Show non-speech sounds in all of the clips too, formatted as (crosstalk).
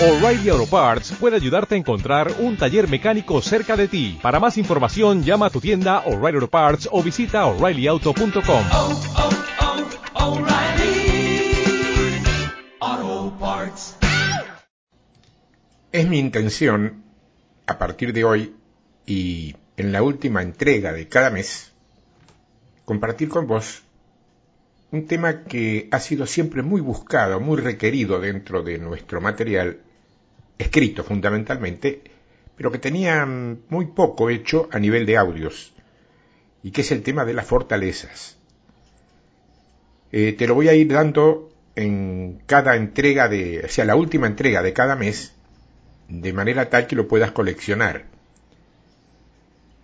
O'Reilly Auto Parts puede ayudarte a encontrar un taller mecánico cerca de ti. Para más información, llama a tu tienda O'Reilly Auto Parts o visita oreillyauto.com. oh, oh, Parts. Es mi intención, a partir de hoy y en la última entrega de cada mes, compartir con vos un tema que ha sido siempre muy buscado, muy requerido dentro de nuestro material, escrito fundamentalmente, pero que tenía muy poco hecho a nivel de audios, y que es el tema de las fortalezas. Eh, te lo voy a ir dando en cada entrega de, o sea, la última entrega de cada mes, de manera tal que lo puedas coleccionar.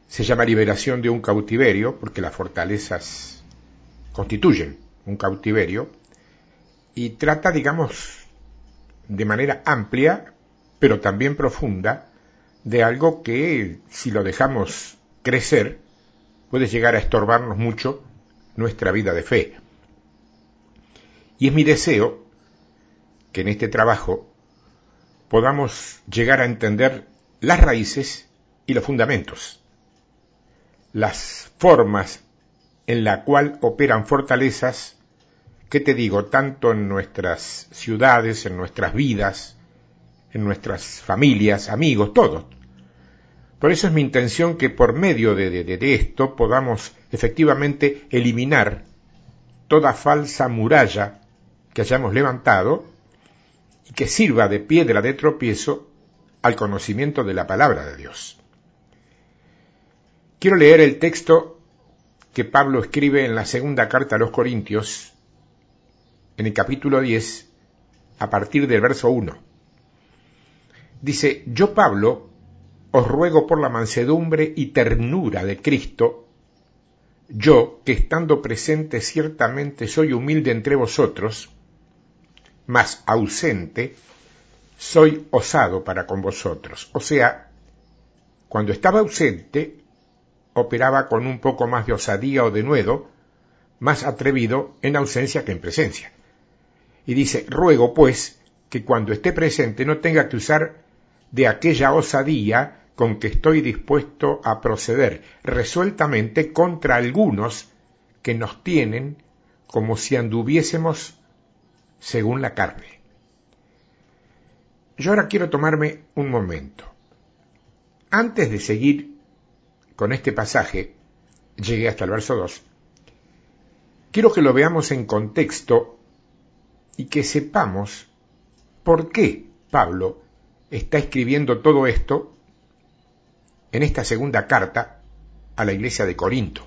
Se llama liberación de un cautiverio, porque las fortalezas constituyen un cautiverio, y trata, digamos, de manera amplia, pero también profunda, de algo que, si lo dejamos crecer, puede llegar a estorbarnos mucho nuestra vida de fe. Y es mi deseo que en este trabajo podamos llegar a entender las raíces y los fundamentos, las formas en la cual operan fortalezas, que te digo, tanto en nuestras ciudades, en nuestras vidas, en nuestras familias, amigos, todos. Por eso es mi intención que por medio de, de esto podamos efectivamente eliminar toda falsa muralla que hayamos levantado y que sirva de piedra de tropiezo al conocimiento de la palabra de Dios. Quiero leer el texto que Pablo escribe en la segunda carta a los Corintios, en el capítulo 10, a partir del verso 1. Dice, yo Pablo os ruego por la mansedumbre y ternura de Cristo, yo que estando presente ciertamente soy humilde entre vosotros, mas ausente, soy osado para con vosotros. O sea, cuando estaba ausente, operaba con un poco más de osadía o de nuevo, más atrevido en ausencia que en presencia. Y dice, ruego pues que cuando esté presente no tenga que usar de aquella osadía con que estoy dispuesto a proceder resueltamente contra algunos que nos tienen como si anduviésemos según la carne. Yo ahora quiero tomarme un momento. Antes de seguir con este pasaje, llegué hasta el verso 2, quiero que lo veamos en contexto y que sepamos por qué Pablo está escribiendo todo esto en esta segunda carta a la iglesia de Corinto.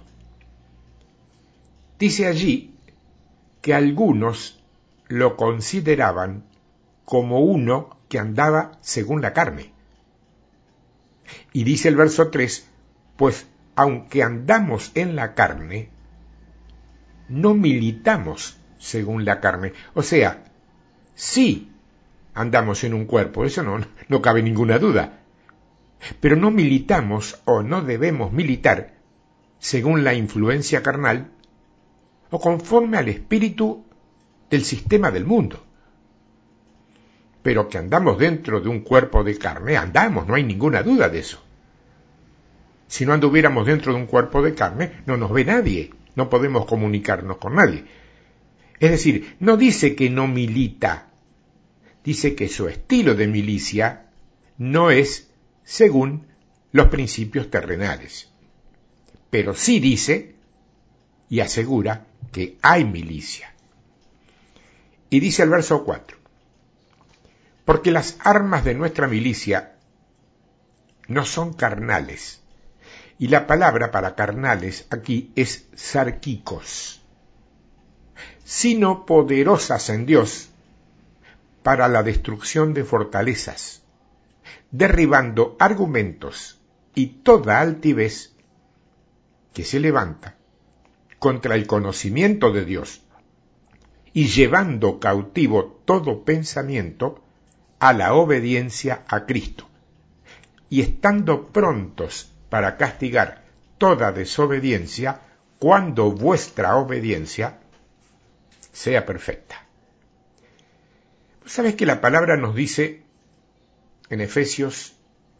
Dice allí que algunos lo consideraban como uno que andaba según la carne. Y dice el verso 3, pues aunque andamos en la carne, no militamos según la carne. O sea, sí andamos en un cuerpo, eso no, no cabe ninguna duda, pero no militamos o no debemos militar según la influencia carnal o conforme al espíritu del sistema del mundo. Pero que andamos dentro de un cuerpo de carne, andamos, no hay ninguna duda de eso. Si no anduviéramos dentro de un cuerpo de carne, no nos ve nadie, no podemos comunicarnos con nadie. Es decir, no dice que no milita, dice que su estilo de milicia no es según los principios terrenales. Pero sí dice y asegura que hay milicia. Y dice el verso 4, porque las armas de nuestra milicia no son carnales, y la palabra para carnales aquí es sarquicos, sino poderosas en Dios para la destrucción de fortalezas, derribando argumentos y toda altivez que se levanta contra el conocimiento de Dios y llevando cautivo todo pensamiento a la obediencia a Cristo, y estando prontos para castigar toda desobediencia cuando vuestra obediencia sea perfecta. ¿Sabes que la palabra nos dice en Efesios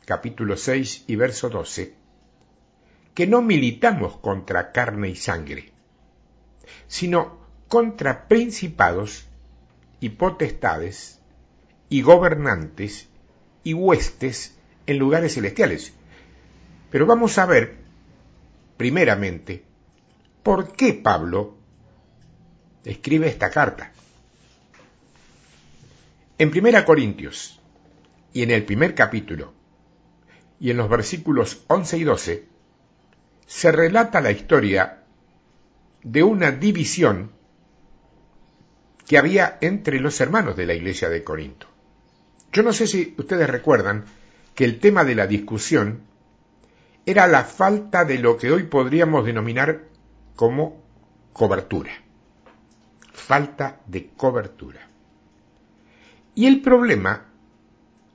capítulo 6 y verso 12 que no militamos contra carne y sangre, sino contra principados y potestades y gobernantes y huestes en lugares celestiales. Pero vamos a ver, primeramente, por qué Pablo escribe esta carta. En Primera Corintios y en el primer capítulo y en los versículos 11 y 12 se relata la historia de una división que había entre los hermanos de la iglesia de Corinto. Yo no sé si ustedes recuerdan que el tema de la discusión era la falta de lo que hoy podríamos denominar como cobertura. Falta de cobertura. Y el problema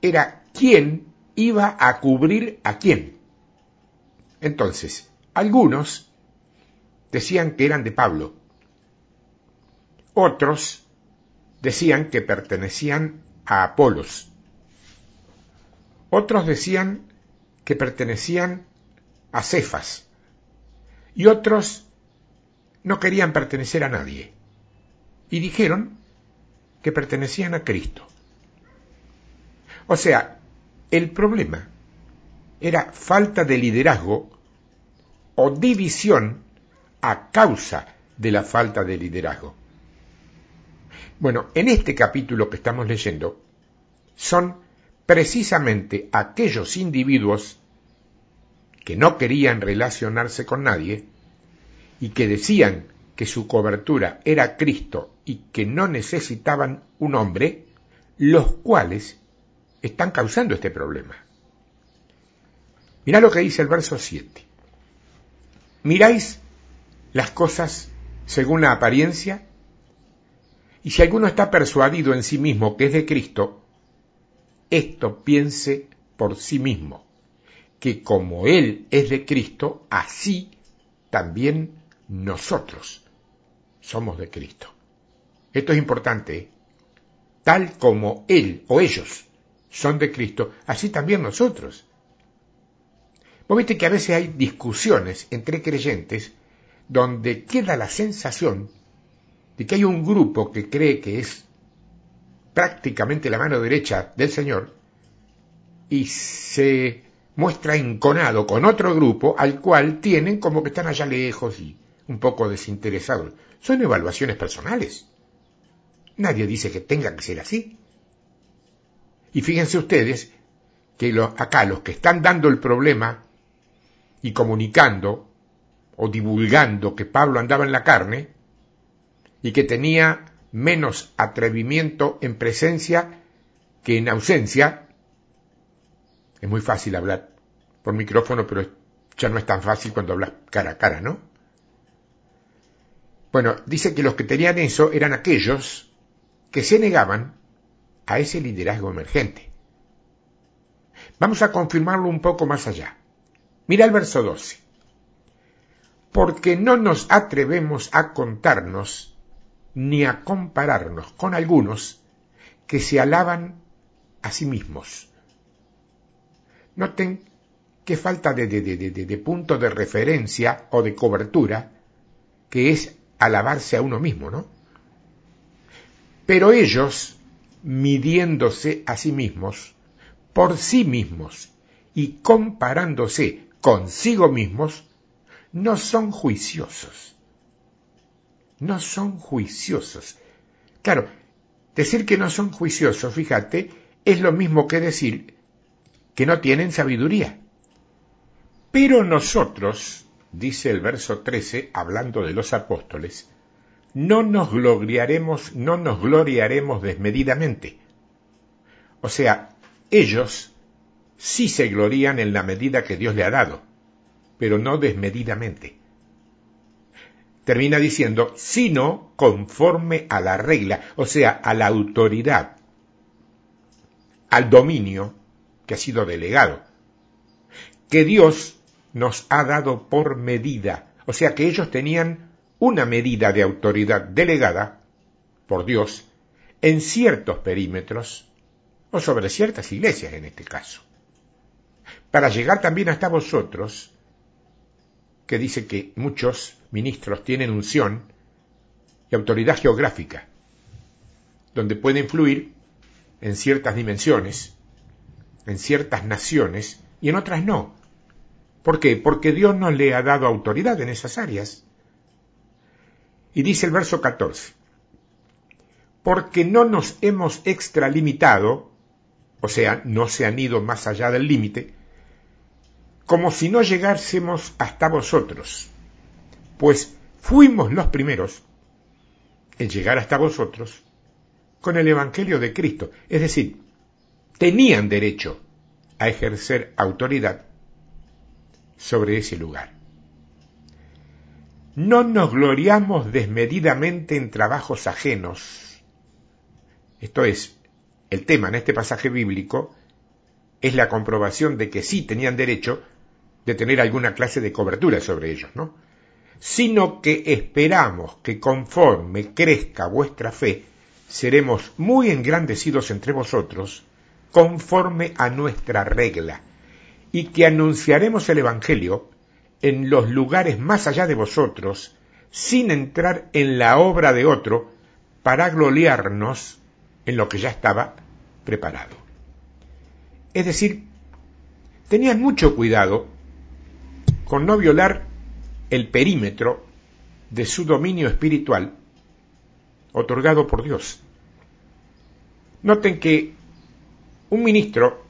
era quién iba a cubrir a quién. Entonces, algunos decían que eran de Pablo, otros decían que pertenecían a Apolos, otros decían que pertenecían a Cefas, y otros no querían pertenecer a nadie, y dijeron que pertenecían a Cristo. O sea, el problema era falta de liderazgo o división a causa de la falta de liderazgo. Bueno, en este capítulo que estamos leyendo son precisamente aquellos individuos que no querían relacionarse con nadie y que decían que su cobertura era Cristo y que no necesitaban un hombre, los cuales están causando este problema. Mirá lo que dice el verso 7. Miráis las cosas según la apariencia, y si alguno está persuadido en sí mismo que es de Cristo, esto piense por sí mismo, que como Él es de Cristo, así también nosotros somos de Cristo. Esto es importante. Tal como Él o ellos son de Cristo, así también nosotros. Vos viste que a veces hay discusiones entre creyentes donde queda la sensación de que hay un grupo que cree que es prácticamente la mano derecha del Señor y se muestra enconado con otro grupo al cual tienen como que están allá lejos y un poco desinteresados. Son evaluaciones personales. Nadie dice que tenga que ser así. Y fíjense ustedes que acá los que están dando el problema y comunicando o divulgando que Pablo andaba en la carne y que tenía menos atrevimiento en presencia que en ausencia, es muy fácil hablar por micrófono, pero ya no es tan fácil cuando hablas cara a cara, ¿no? Bueno, dice que los que tenían eso eran aquellos que se negaban a ese liderazgo emergente. Vamos a confirmarlo un poco más allá. Mira el verso 12. Porque no nos atrevemos a contarnos ni a compararnos con algunos que se alaban a sí mismos. Noten qué falta de, de, de, de, punto de referencia o de cobertura que es alabarse a uno mismo, ¿no? Pero ellos, midiéndose a sí mismos, por sí mismos y comparándose consigo mismos, no son juiciosos. No son juiciosos. Claro, decir que no son juiciosos, fíjate, es lo mismo que decir que no tienen sabiduría. Pero nosotros, dice el verso 13, hablando de los apóstoles, no nos gloriaremos, no nos gloriaremos desmedidamente. O sea, ellos sí se glorían en la medida que Dios le ha dado, pero no desmedidamente. Termina diciendo, sino conforme a la regla, o sea, a la autoridad, al dominio que ha sido delegado, que Dios nos ha dado por medida, o sea que ellos tenían una medida de autoridad delegada por Dios en ciertos perímetros o sobre ciertas iglesias en este caso, para llegar también hasta vosotros, que dice que muchos ministros tienen unción y autoridad geográfica, donde puede influir en ciertas dimensiones, en ciertas naciones y en otras no. ¿Por qué? Porque Dios no le ha dado autoridad en esas áreas. Y dice el verso 14, porque no nos hemos extralimitado, o sea, no se han ido más allá del límite, como si no llegásemos hasta vosotros, pues fuimos los primeros en llegar hasta vosotros con el Evangelio de Cristo, es decir, tenían derecho a ejercer autoridad sobre ese lugar. No nos gloriamos desmedidamente en trabajos ajenos. Esto es, el tema en este pasaje bíblico es la comprobación de que sí tenían derecho de tener alguna clase de cobertura sobre ellos, ¿no? Sino que esperamos que conforme crezca vuestra fe, seremos muy engrandecidos entre vosotros, conforme a nuestra regla, y que anunciaremos el Evangelio en los lugares más allá de vosotros, sin entrar en la obra de otro, para gloriarnos en lo que ya estaba preparado. Es decir, tenían mucho cuidado con no violar el perímetro de su dominio espiritual otorgado por Dios. Noten que un ministro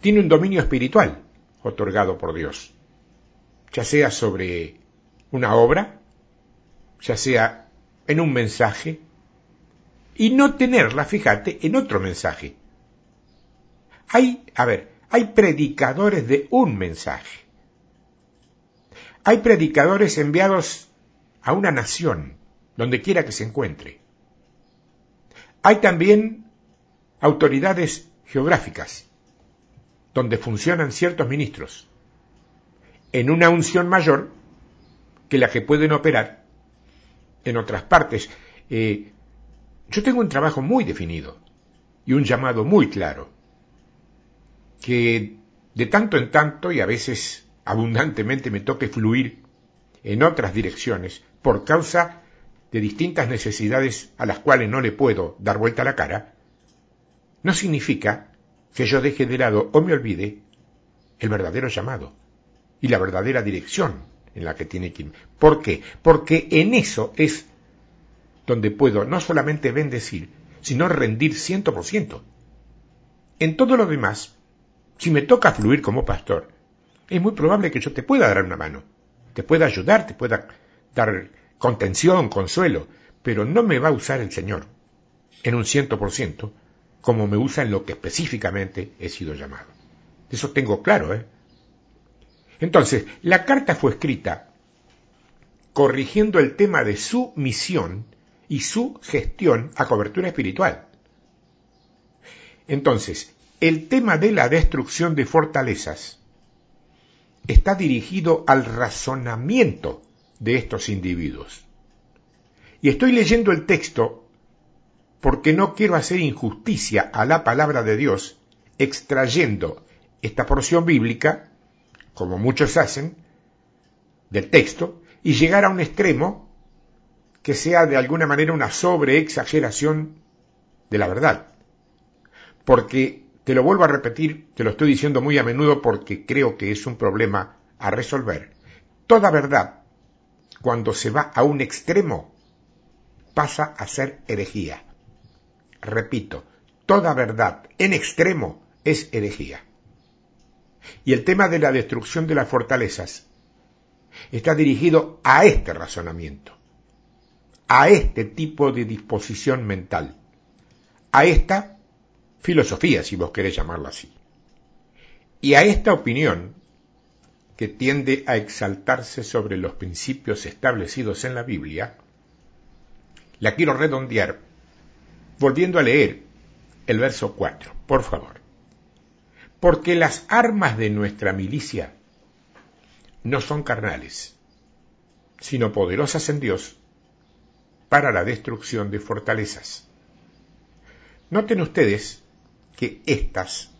tiene un dominio espiritual otorgado por Dios, ya sea sobre una obra, ya sea en un mensaje, y no tenerla, fíjate, en otro mensaje. Hay, a ver, hay predicadores de un mensaje. Hay predicadores enviados a una nación, donde quiera que se encuentre. Hay también autoridades geográficas, donde funcionan ciertos ministros, en una unción mayor que la que pueden operar en otras partes. Eh, yo tengo un trabajo muy definido y un llamado muy claro, que de tanto en tanto y a veces abundantemente me toque fluir en otras direcciones por causa de distintas necesidades a las cuales no le puedo dar vuelta la cara, no significa que yo deje de lado o me olvide el verdadero llamado y la verdadera dirección en la que tiene que ir. ¿Por qué? Porque en eso es donde puedo no solamente bendecir, sino rendir ciento por ciento. En todo lo demás, si me toca fluir como pastor, es muy probable que yo te pueda dar una mano, te pueda ayudar, te pueda dar contención, consuelo, pero no me va a usar el Señor en un ciento por ciento como me usa en lo que específicamente he sido llamado. Eso tengo claro, ¿eh? Entonces, la carta fue escrita corrigiendo el tema de su misión y su gestión a cobertura espiritual. Entonces, el tema de la destrucción de fortalezas está dirigido al razonamiento de estos individuos. Y estoy leyendo el texto porque no quiero hacer injusticia a la palabra de Dios extrayendo esta porción bíblica, como muchos hacen, del texto, y llegar a un extremo que sea de alguna manera una sobreexageración de la verdad. Porque, te lo vuelvo a repetir, te lo estoy diciendo muy a menudo porque creo que es un problema a resolver, toda verdad cuando se va a un extremo, pasa a ser herejía. Repito, toda verdad en extremo es herejía. Y el tema de la destrucción de las fortalezas está dirigido a este razonamiento, a este tipo de disposición mental, a esta filosofía, si vos querés llamarlo así, y a esta opinión que tiende a exaltarse sobre los principios establecidos en la Biblia, la quiero redondear volviendo a leer el verso 4, por favor. Porque las armas de nuestra milicia no son carnales, sino poderosas en Dios para la destrucción de fortalezas. Noten ustedes que estas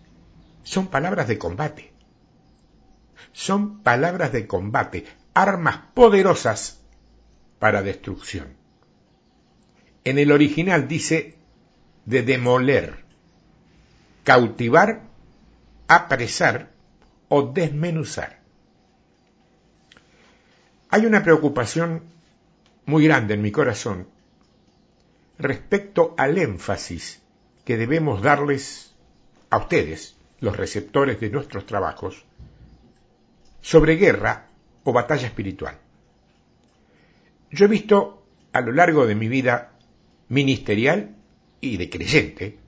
son palabras de combate. Son palabras de combate, armas poderosas para destrucción. En el original dice de demoler, cautivar, apresar o desmenuzar. Hay una preocupación muy grande en mi corazón respecto al énfasis que debemos darles a ustedes, los receptores de nuestros trabajos, sobre guerra o batalla espiritual. Yo he visto a lo largo de mi vida ministerial y de creyente,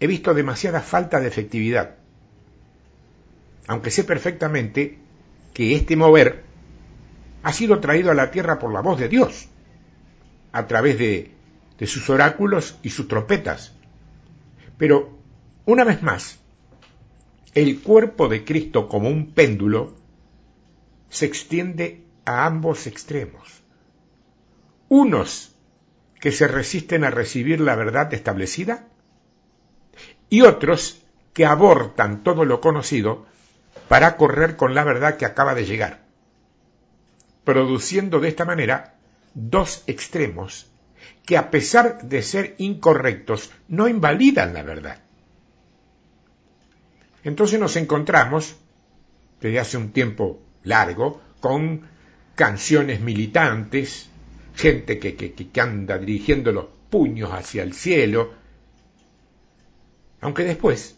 he visto demasiada falta de efectividad, aunque sé perfectamente que este mover ha sido traído a la tierra por la voz de Dios, a través de, sus oráculos y sus trompetas. Pero, una vez más, el cuerpo de Cristo como un péndulo se extiende a ambos extremos. Unos que se resisten a recibir la verdad establecida y otros que abortan todo lo conocido para correr con la verdad que acaba de llegar, produciendo de esta manera dos extremos que a pesar de ser incorrectos no invalidan la verdad. Entonces nos encontramos, desde hace un tiempo largo, con canciones militantes, gente que, anda dirigiendo los puños hacia el cielo, aunque después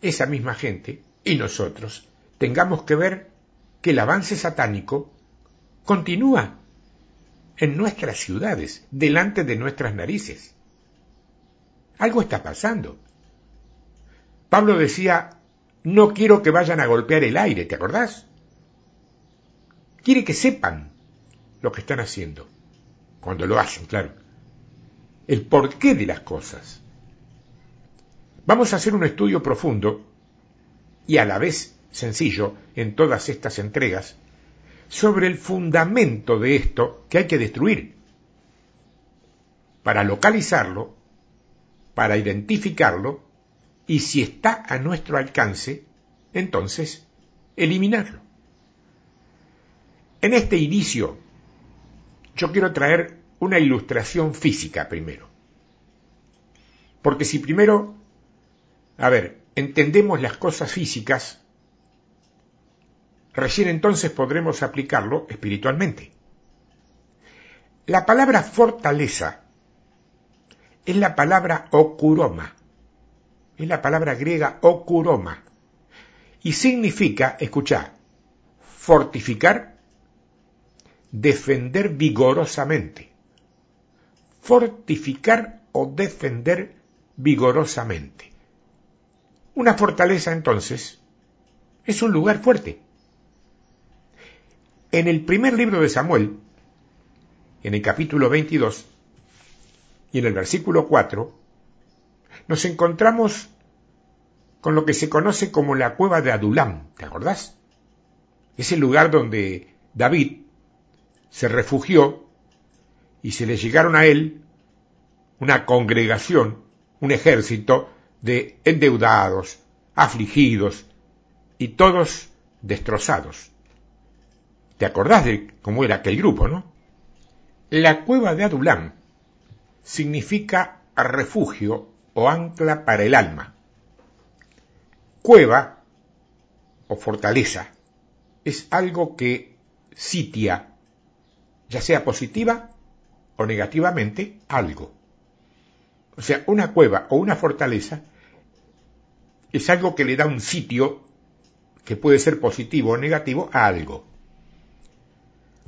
esa misma gente y nosotros tengamos que ver que el avance satánico continúa en nuestras ciudades, delante de nuestras narices. Algo está pasando. Pablo decía, no quiero que vayan a golpear el aire, ¿te acordás? Quiere que sepan lo que están haciendo, cuando lo hacen, claro. El porqué de las cosas. Vamos a hacer un estudio profundo y a la vez sencillo en todas estas entregas sobre el fundamento de esto que hay que destruir. Para localizarlo, para identificarlo y si está a nuestro alcance, entonces eliminarlo. En este inicio, yo quiero traer una ilustración física primero. Porque si primero, a ver, entendemos las cosas físicas, recién entonces podremos aplicarlo espiritualmente. La palabra fortaleza es la palabra okuroma, es la palabra griega okuroma, y significa, escucha, fortificar, defender vigorosamente, fortificar o defender vigorosamente. Una fortaleza entonces es un lugar fuerte. En el primer libro de Samuel, en el capítulo 22 y en el versículo 4, nos encontramos con lo que se conoce como la cueva de Adulam, ¿te acordás? Es el lugar donde David se refugió y se le llegaron a él una congregación, un ejército de endeudados, afligidos y todos destrozados. ¿Te acordás de cómo era aquel grupo, no? La cueva de Adulam significa refugio o ancla para el alma. Cueva o fortaleza es algo que sitia, ya sea positiva o negativamente, algo. O sea, una cueva o una fortaleza es algo que le da un sitio que puede ser positivo o negativo a algo.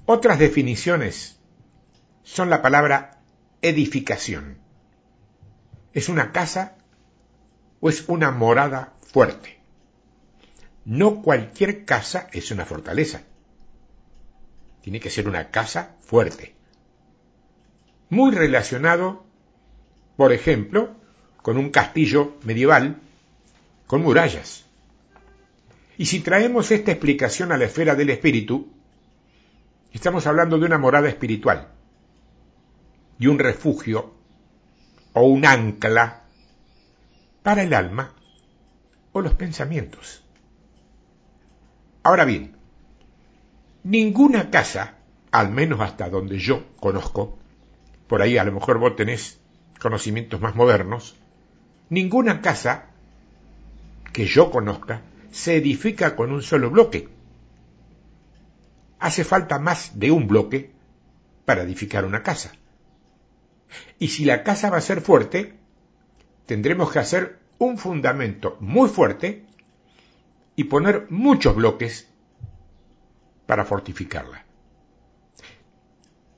Otras definiciones son la palabra edificación. ¿Es una casa o es una morada fuerte? No cualquier casa es una fortaleza. Tiene que ser una casa fuerte. Muy relacionado, por ejemplo, con un castillo medieval con murallas. Y si traemos esta explicación a la esfera del espíritu, Estamos hablando de una morada espiritual y un refugio o un ancla para el alma o los pensamientos. Ahora bien, ninguna casa, al menos hasta donde yo conozco, por ahí a lo mejor vos tenés conocimientos más modernos, ninguna casa que yo conozca se edifica con un solo bloque. Hace falta más de un bloque para edificar una casa. Y si la casa va a ser fuerte, tendremos que hacer un fundamento muy fuerte y poner muchos bloques para fortificarla.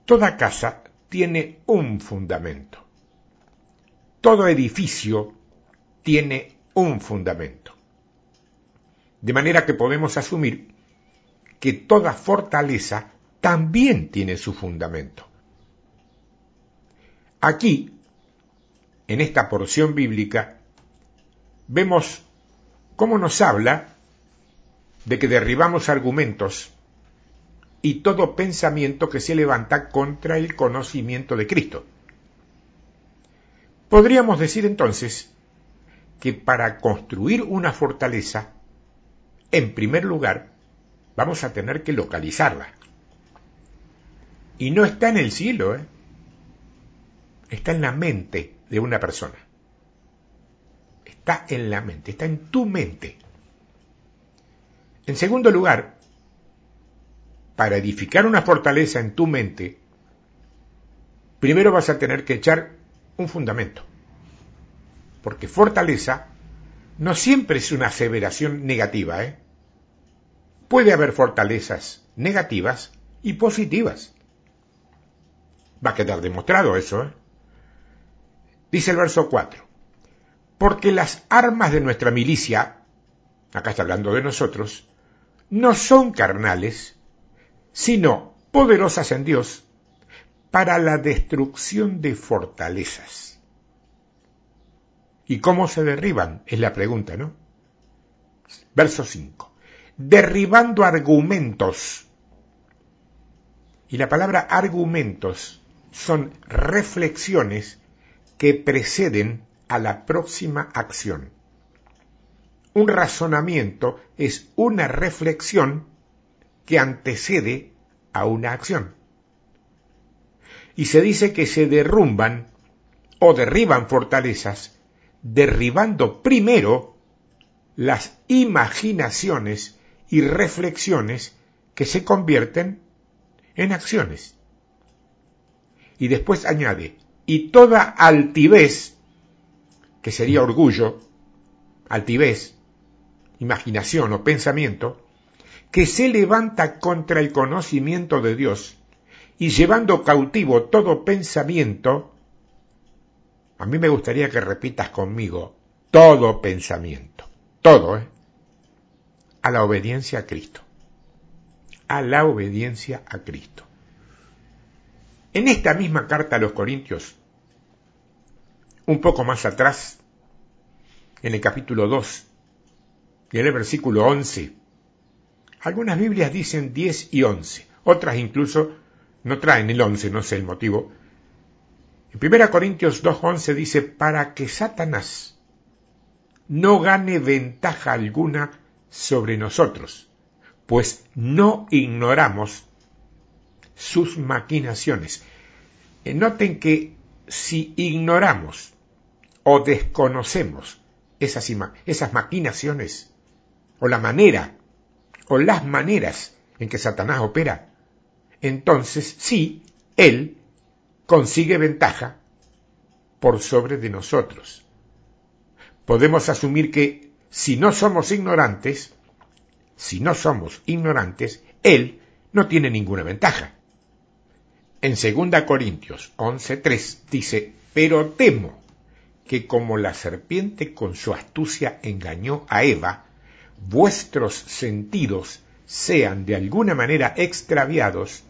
Toda casa tiene un fundamento. Todo edificio tiene un fundamento. De manera que podemos asumir que toda fortaleza también tiene su fundamento. Aquí, en esta porción bíblica, vemos cómo nos habla de que derribamos argumentos y todo pensamiento que se levanta contra el conocimiento de Cristo. Podríamos decir entonces que para construir una fortaleza, en primer lugar, vamos a tener que localizarla. Y no está en el cielo, ¿eh? está en la mente de una persona. Está en la mente, está en tu mente. En segundo lugar, para edificar una fortaleza en tu mente, primero vas a tener que echar un fundamento. Porque fortaleza no siempre es una aseveración negativa, ¿eh? Puede haber fortalezas negativas y positivas. Va a quedar demostrado eso, ¿eh? Dice el verso 4. Porque las armas de nuestra milicia, acá está hablando de nosotros, no son carnales, sino poderosas en Dios para la destrucción de fortalezas. ¿Y cómo se derriban? Es la pregunta, ¿no? Verso 5. Derribando argumentos. Y la palabra argumentos son reflexiones que preceden a la próxima acción. Un razonamiento es una reflexión que antecede a una acción. Y se dice que se derrumban o derriban fortalezas derribando primero las imaginaciones y reflexiones que se convierten en acciones. Y después añade, y toda altivez, que sería orgullo, altivez, imaginación o pensamiento, que se levanta contra el conocimiento de Dios y llevando cautivo todo pensamiento, a mí me gustaría que repitas conmigo, todo pensamiento, todo, ¿eh? A la obediencia a Cristo, a la obediencia a Cristo. En esta misma carta a los Corintios, un poco más atrás, en el capítulo 2, y en el versículo 11, algunas Biblias dicen 10 y 11, otras incluso no traen el 11, no sé el motivo. En 1 Corintios 2.11 dice, para que Satanás no gane ventaja alguna sobre nosotros, pues no ignoramos sus maquinaciones. Eh, noten que si ignoramos o desconocemos esas, esas maquinaciones, o la manera, o las maneras en que Satanás opera, entonces sí, él consigue ventaja por sobre de nosotros. Podemos asumir que si no somos ignorantes, si no somos ignorantes, él no tiene ninguna ventaja. En 2 Corintios 11.3 dice, pero temo que como la serpiente con su astucia engañó a Eva, vuestros sentidos sean de alguna manera extraviados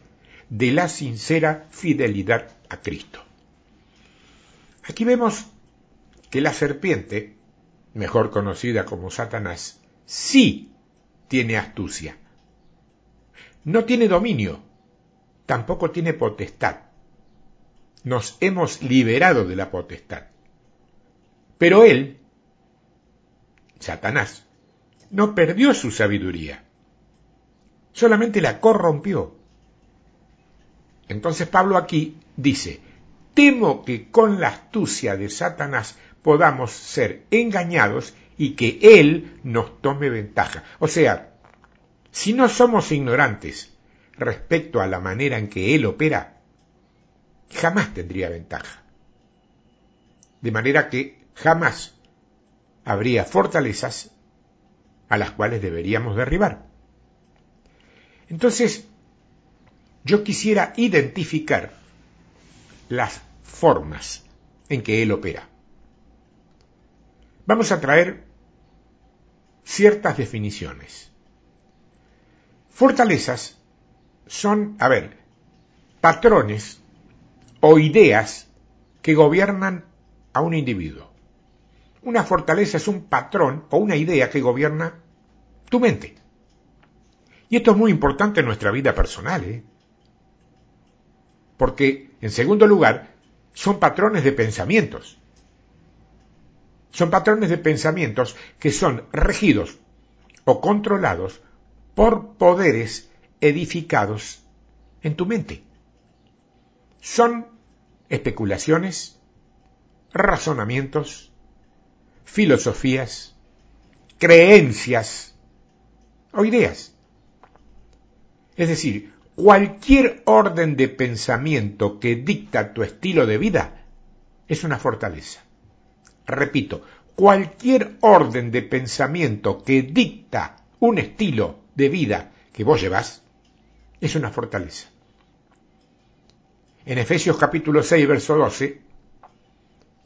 de la sincera fidelidad a Cristo. Aquí vemos que la serpiente, mejor conocida como Satanás, sí tiene astucia. No tiene dominio, tampoco tiene potestad. Nos hemos liberado de la potestad. Pero él, Satanás, no perdió su sabiduría, solamente la corrompió. Entonces Pablo aquí dice, temo que con la astucia de Satanás podamos ser engañados y que él nos tome ventaja. O sea, si no somos ignorantes respecto a la manera en que él opera, jamás tendría ventaja. De manera que jamás habría fortalezas a las cuales deberíamos derribar. Entonces, yo quisiera identificar las formas en que él opera. Vamos a traer ciertas definiciones. Fortalezas son, a ver, patrones o ideas que gobiernan a un individuo. Una fortaleza es un patrón o una idea que gobierna tu mente. Y esto es muy importante en nuestra vida personal, ¿eh? porque, en segundo lugar, son patrones de pensamientos. Son patrones de pensamientos que son regidos o controlados por poderes edificados en tu mente. Son especulaciones, razonamientos, filosofías, creencias o ideas. Es decir, cualquier orden de pensamiento que dicta tu estilo de vida es una fortaleza. Repito, cualquier orden de pensamiento que dicta un estilo de vida que vos llevas es una fortaleza. En Efesios capítulo 6, verso 12,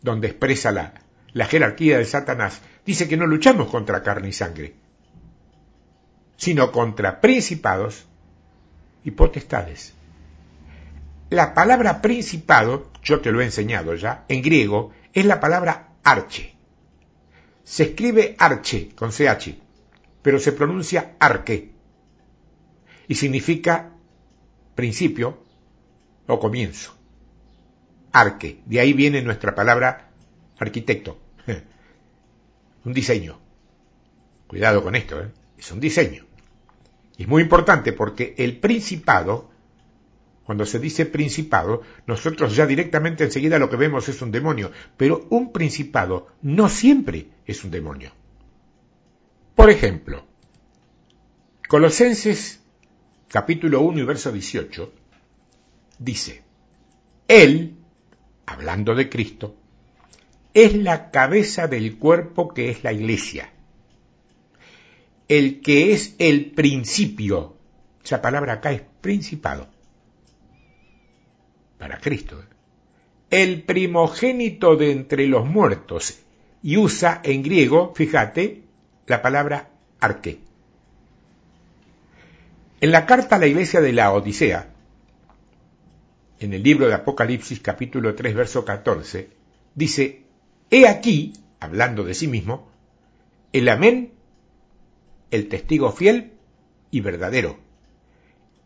donde expresa la, la jerarquía de Satanás, dice que no luchamos contra carne y sangre, sino contra principados y potestades. La palabra principado, yo te lo he enseñado ya, en griego, es la palabra arche. Se escribe arche con CH, pero se pronuncia arque. Y significa principio o comienzo. Arque, de ahí viene nuestra palabra arquitecto. (laughs) un diseño. Cuidado con esto, ¿eh? es un diseño. Es muy importante porque el principado cuando se dice principado, nosotros ya directamente enseguida lo que vemos es un demonio, pero un principado no siempre es un demonio. Por ejemplo, Colosenses capítulo 1 y verso 18 dice, Él, hablando de Cristo, es la cabeza del cuerpo que es la iglesia, el que es el principio, esa palabra acá es principado, para Cristo. El primogénito de entre los muertos y usa en griego, fíjate, la palabra arque. En la carta a la iglesia de la Odisea, en el libro de Apocalipsis capítulo 3 verso 14, dice, He aquí, hablando de sí mismo, el amén, el testigo fiel y verdadero,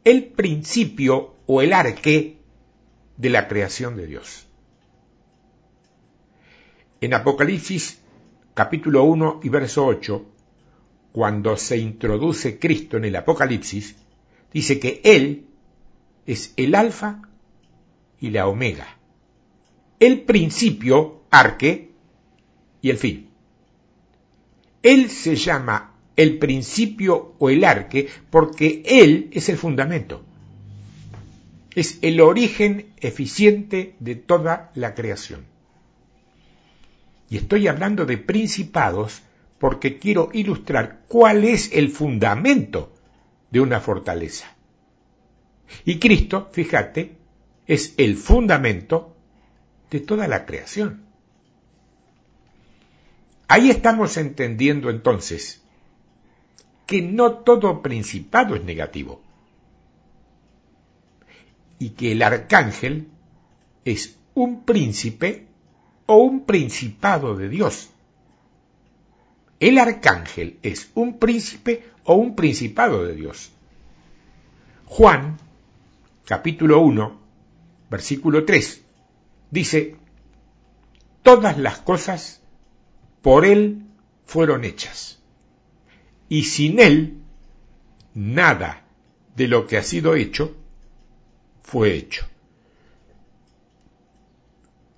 el principio o el arque de la creación de Dios. En Apocalipsis capítulo 1 y verso 8, cuando se introduce Cristo en el Apocalipsis, dice que Él es el alfa y la omega, el principio, arque, y el fin. Él se llama el principio o el arque porque Él es el fundamento es el origen eficiente de toda la creación. Y estoy hablando de principados porque quiero ilustrar cuál es el fundamento de una fortaleza. Y Cristo, fíjate, es el fundamento de toda la creación. Ahí estamos entendiendo entonces que no todo principado es negativo y que el arcángel es un príncipe o un principado de Dios. El arcángel es un príncipe o un principado de Dios. Juan, capítulo 1, versículo 3, dice, todas las cosas por Él fueron hechas. Y sin Él, nada de lo que ha sido hecho fue hecho.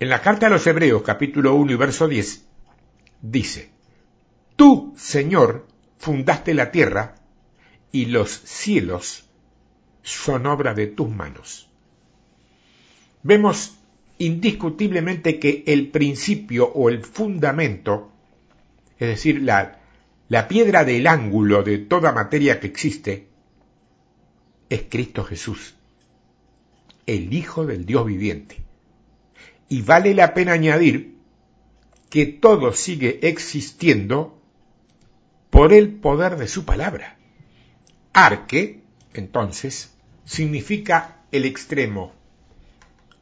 En la carta a los Hebreos capítulo 1 y verso 10 dice, Tú, Señor, fundaste la tierra y los cielos son obra de tus manos. Vemos indiscutiblemente que el principio o el fundamento, es decir, la, la piedra del ángulo de toda materia que existe, es Cristo Jesús, el Hijo del Dios viviente. Y vale la pena añadir que todo sigue existiendo por el poder de su palabra. Arque, entonces, significa el extremo,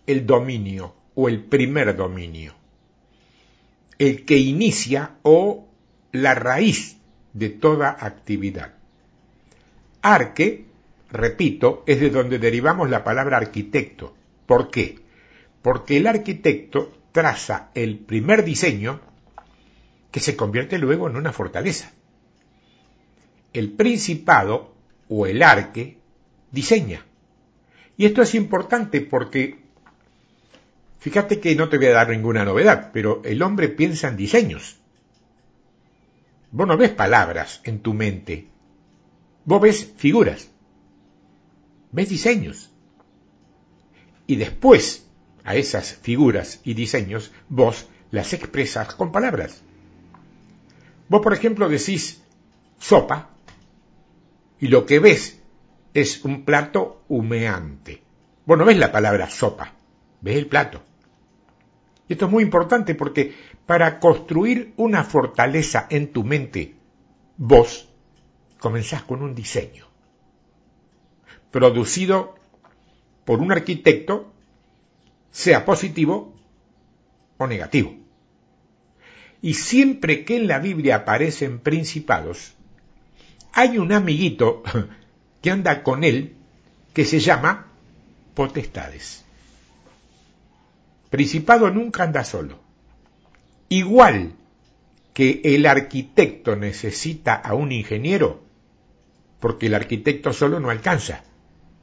el dominio o el primer dominio, el que inicia o la raíz de toda actividad. Arque, repito, es de donde derivamos la palabra arquitecto. ¿Por qué? Porque el arquitecto traza el primer diseño que se convierte luego en una fortaleza. El principado o el arque diseña. Y esto es importante porque Fíjate que no te voy a dar ninguna novedad, pero el hombre piensa en diseños. Vos no ves palabras en tu mente, vos ves figuras, ves diseños. Y después a esas figuras y diseños vos las expresas con palabras. Vos, por ejemplo, decís sopa y lo que ves es un plato humeante. Vos no ves la palabra sopa, ves el plato. Y esto es muy importante porque para construir una fortaleza en tu mente, vos comenzás con un diseño producido por un arquitecto, sea positivo o negativo. Y siempre que en la Biblia aparecen principados, hay un amiguito que anda con él que se llama potestades. Principado nunca anda solo. Igual que el arquitecto necesita a un ingeniero, porque el arquitecto solo no alcanza.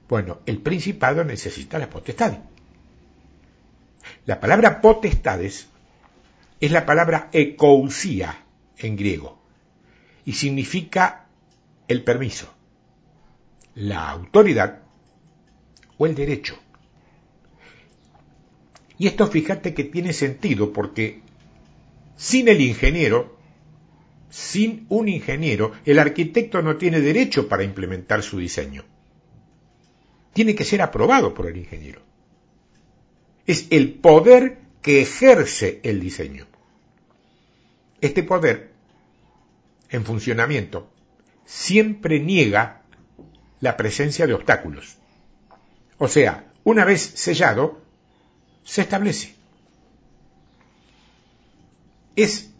Bueno, el principado necesita las potestades. La palabra potestades es la palabra ekousia en griego y significa el permiso, la autoridad o el derecho. Y esto fíjate que tiene sentido porque sin el ingeniero, sin un ingeniero, el arquitecto no tiene derecho para implementar su diseño. Tiene que ser aprobado por el ingeniero. Es el poder que ejerce el diseño. Este poder, en funcionamiento, siempre niega la presencia de obstáculos. O sea, una vez sellado, se establece. Es,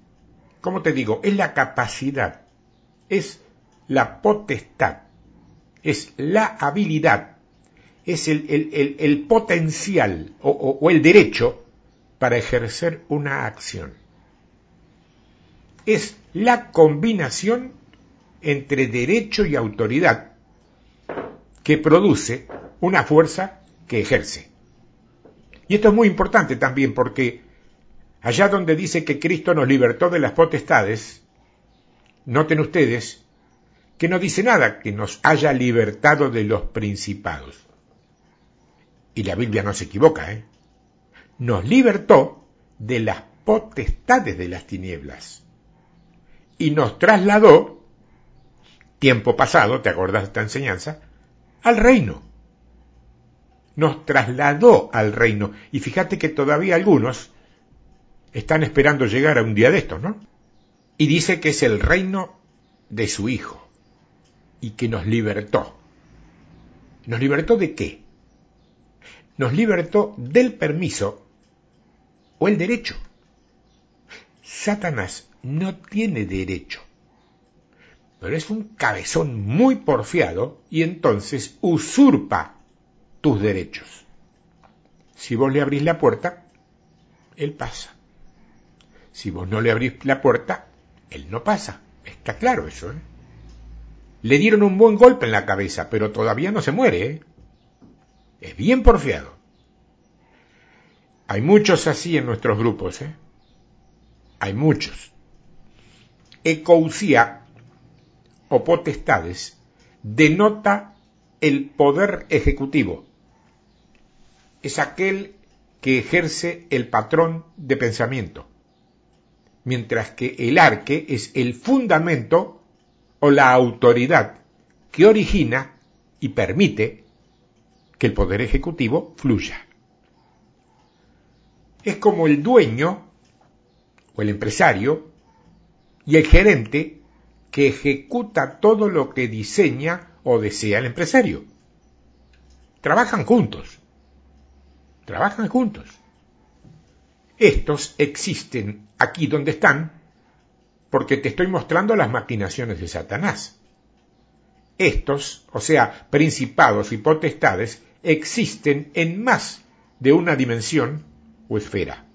como te digo, es la capacidad, es la potestad, es la habilidad, es el, potencial o el derecho para ejercer una acción. Es la combinación entre derecho y autoridad que produce una fuerza que ejerce. Y esto es muy importante también porque allá donde dice que Cristo nos libertó de las potestades, noten ustedes que no dice nada que nos haya libertado de los principados. Y la Biblia no se equivoca, ¿eh? Nos libertó de las potestades de las tinieblas. Y nos trasladó, tiempo pasado, ¿te acordás de esta enseñanza? Al reino nos trasladó al reino. Y fíjate que todavía algunos están esperando llegar a un día de estos, ¿no? Y dice que es el reino de su Hijo y que nos libertó. ¿Nos libertó de qué? Nos libertó del permiso o el derecho. Satanás no tiene derecho, pero es un cabezón muy porfiado y entonces usurpa tus derechos. Si vos le abrís la puerta, él pasa. Si vos no le abrís la puerta, Él no pasa. Está claro eso, ¿eh? Le dieron un buen golpe en la cabeza, pero todavía no se muere, ¿eh? Es bien porfiado. Hay muchos así en nuestros grupos, ¿eh? Hay muchos. Ecousia o potestades denota el poder ejecutivo. Es aquel que ejerce el patrón de pensamiento, mientras que el arque es el fundamento o la autoridad que origina y permite que el poder ejecutivo fluya. Es como el dueño o el empresario y el gerente que ejecuta todo lo que diseña o desea el empresario. Trabajan juntos. Trabajan juntos. Estos existen aquí donde están porque te estoy mostrando las maquinaciones de Satanás. Estos, o sea, principados y potestades, existen en más de una dimensión o esfera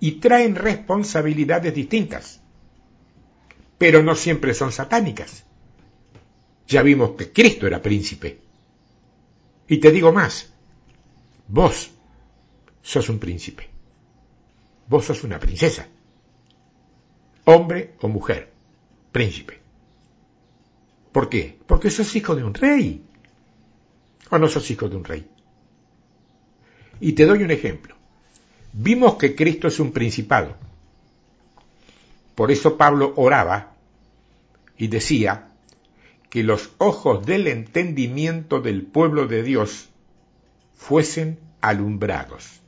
y traen responsabilidades distintas, pero no siempre son satánicas. Ya vimos que Cristo era príncipe. Y te digo más, vos sos un príncipe, vos sos una princesa, hombre o mujer, príncipe. ¿Por qué? Porque sos hijo de un rey. ¿O no sos hijo de un rey? Y te doy un ejemplo. Vimos que Cristo es un principado. Por eso Pablo oraba y decía que los ojos del entendimiento del pueblo de Dios fuesen alumbrados.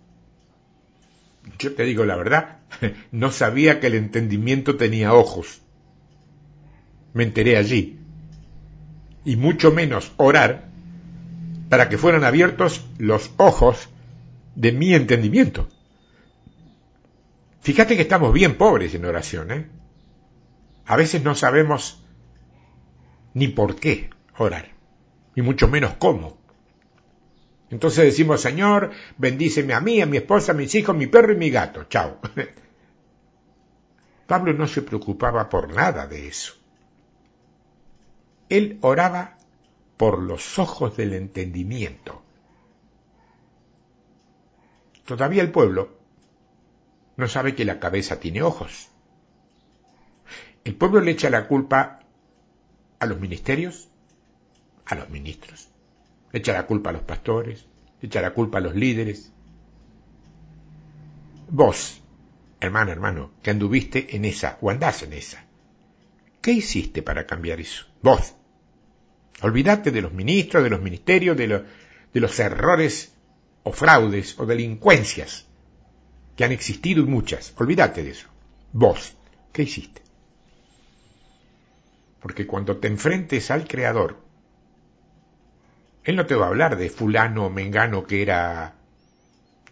Yo te digo la verdad, (laughs) no sabía que el entendimiento tenía ojos. Me enteré allí. Y mucho menos orar para que fueran abiertos los ojos de mi entendimiento. Fíjate que estamos bien pobres en oración, ¿eh? A veces no sabemos ni por qué orar, ni mucho menos cómo. Entonces decimos, Señor, bendíceme a mí, a mi esposa, a mis hijos, mi perro y mi gato. Chao. (laughs) Pablo no se preocupaba por nada de eso. Él oraba por los ojos del entendimiento. Todavía el pueblo no sabe que la cabeza tiene ojos. El pueblo le echa la culpa a los ministerios, a los ministros, le echa la culpa a los pastores, le echa la culpa a los líderes. Vos, hermano, hermano, que anduviste en esa o andás en esa, ¿qué hiciste para cambiar eso? Vos. Olvídate de los ministros, de los ministerios, de, de los errores o fraudes o delincuencias que han existido y muchas. Olvídate de eso. Vos, ¿qué hiciste? Porque cuando te enfrentes al Creador, Él no te va a hablar de fulano o mengano que era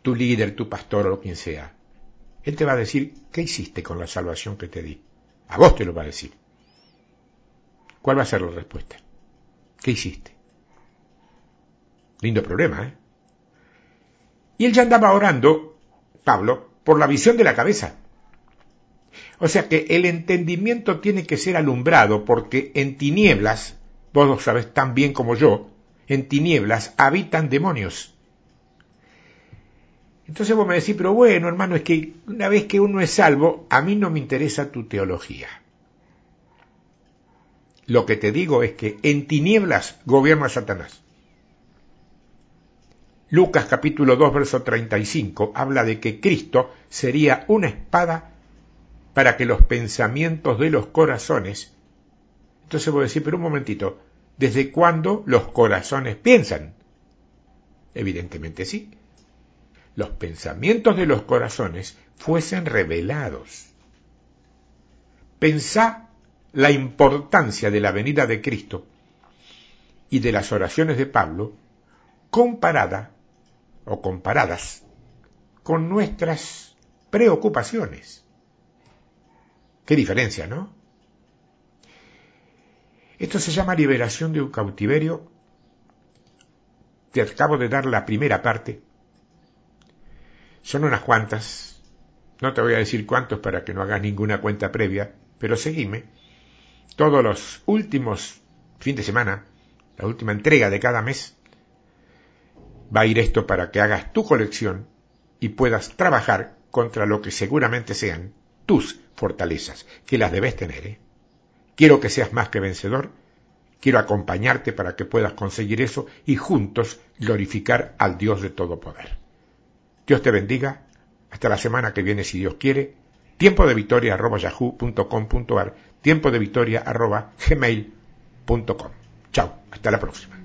tu líder, tu pastor o quien sea. Él te va a decir, ¿qué hiciste con la salvación que te di? A vos te lo va a decir. ¿Cuál va a ser la respuesta? ¿Qué hiciste? Lindo problema, ¿eh? Y él ya andaba orando Pablo, por la visión de la cabeza. O sea que el entendimiento tiene que ser alumbrado porque en tinieblas, vos lo sabes tan bien como yo, en tinieblas habitan demonios. Entonces vos me decís, pero bueno, hermano, es que una vez que uno es salvo, a mí no me interesa tu teología. Lo que te digo es que en tinieblas gobierna Satanás. Lucas capítulo 2, verso 35 habla de que Cristo sería una espada para que los pensamientos de los corazones. Entonces voy a decir, pero un momentito, ¿desde cuándo los corazones piensan? Evidentemente sí. Los pensamientos de los corazones fuesen revelados. Pensá la importancia de la venida de Cristo y de las oraciones de Pablo comparada o comparadas con nuestras preocupaciones. Qué diferencia, ¿no? Esto se llama liberación de un cautiverio. Te acabo de dar la primera parte. Son unas cuantas. No te voy a decir cuántos para que no hagas ninguna cuenta previa, pero seguime. Todos los últimos fin de semana, la última entrega de cada mes, va a ir esto para que hagas tu colección y puedas trabajar contra lo que seguramente sean tus fortalezas, que las debes tener. ¿eh? Quiero que seas más que vencedor, quiero acompañarte para que puedas conseguir eso y juntos glorificar al Dios de todo poder. Dios te bendiga, hasta la semana que viene si Dios quiere, tiempo de victoria arroba yahoo.com.ar, tiempo de victoria arroba gmail.com. Chao, hasta la próxima.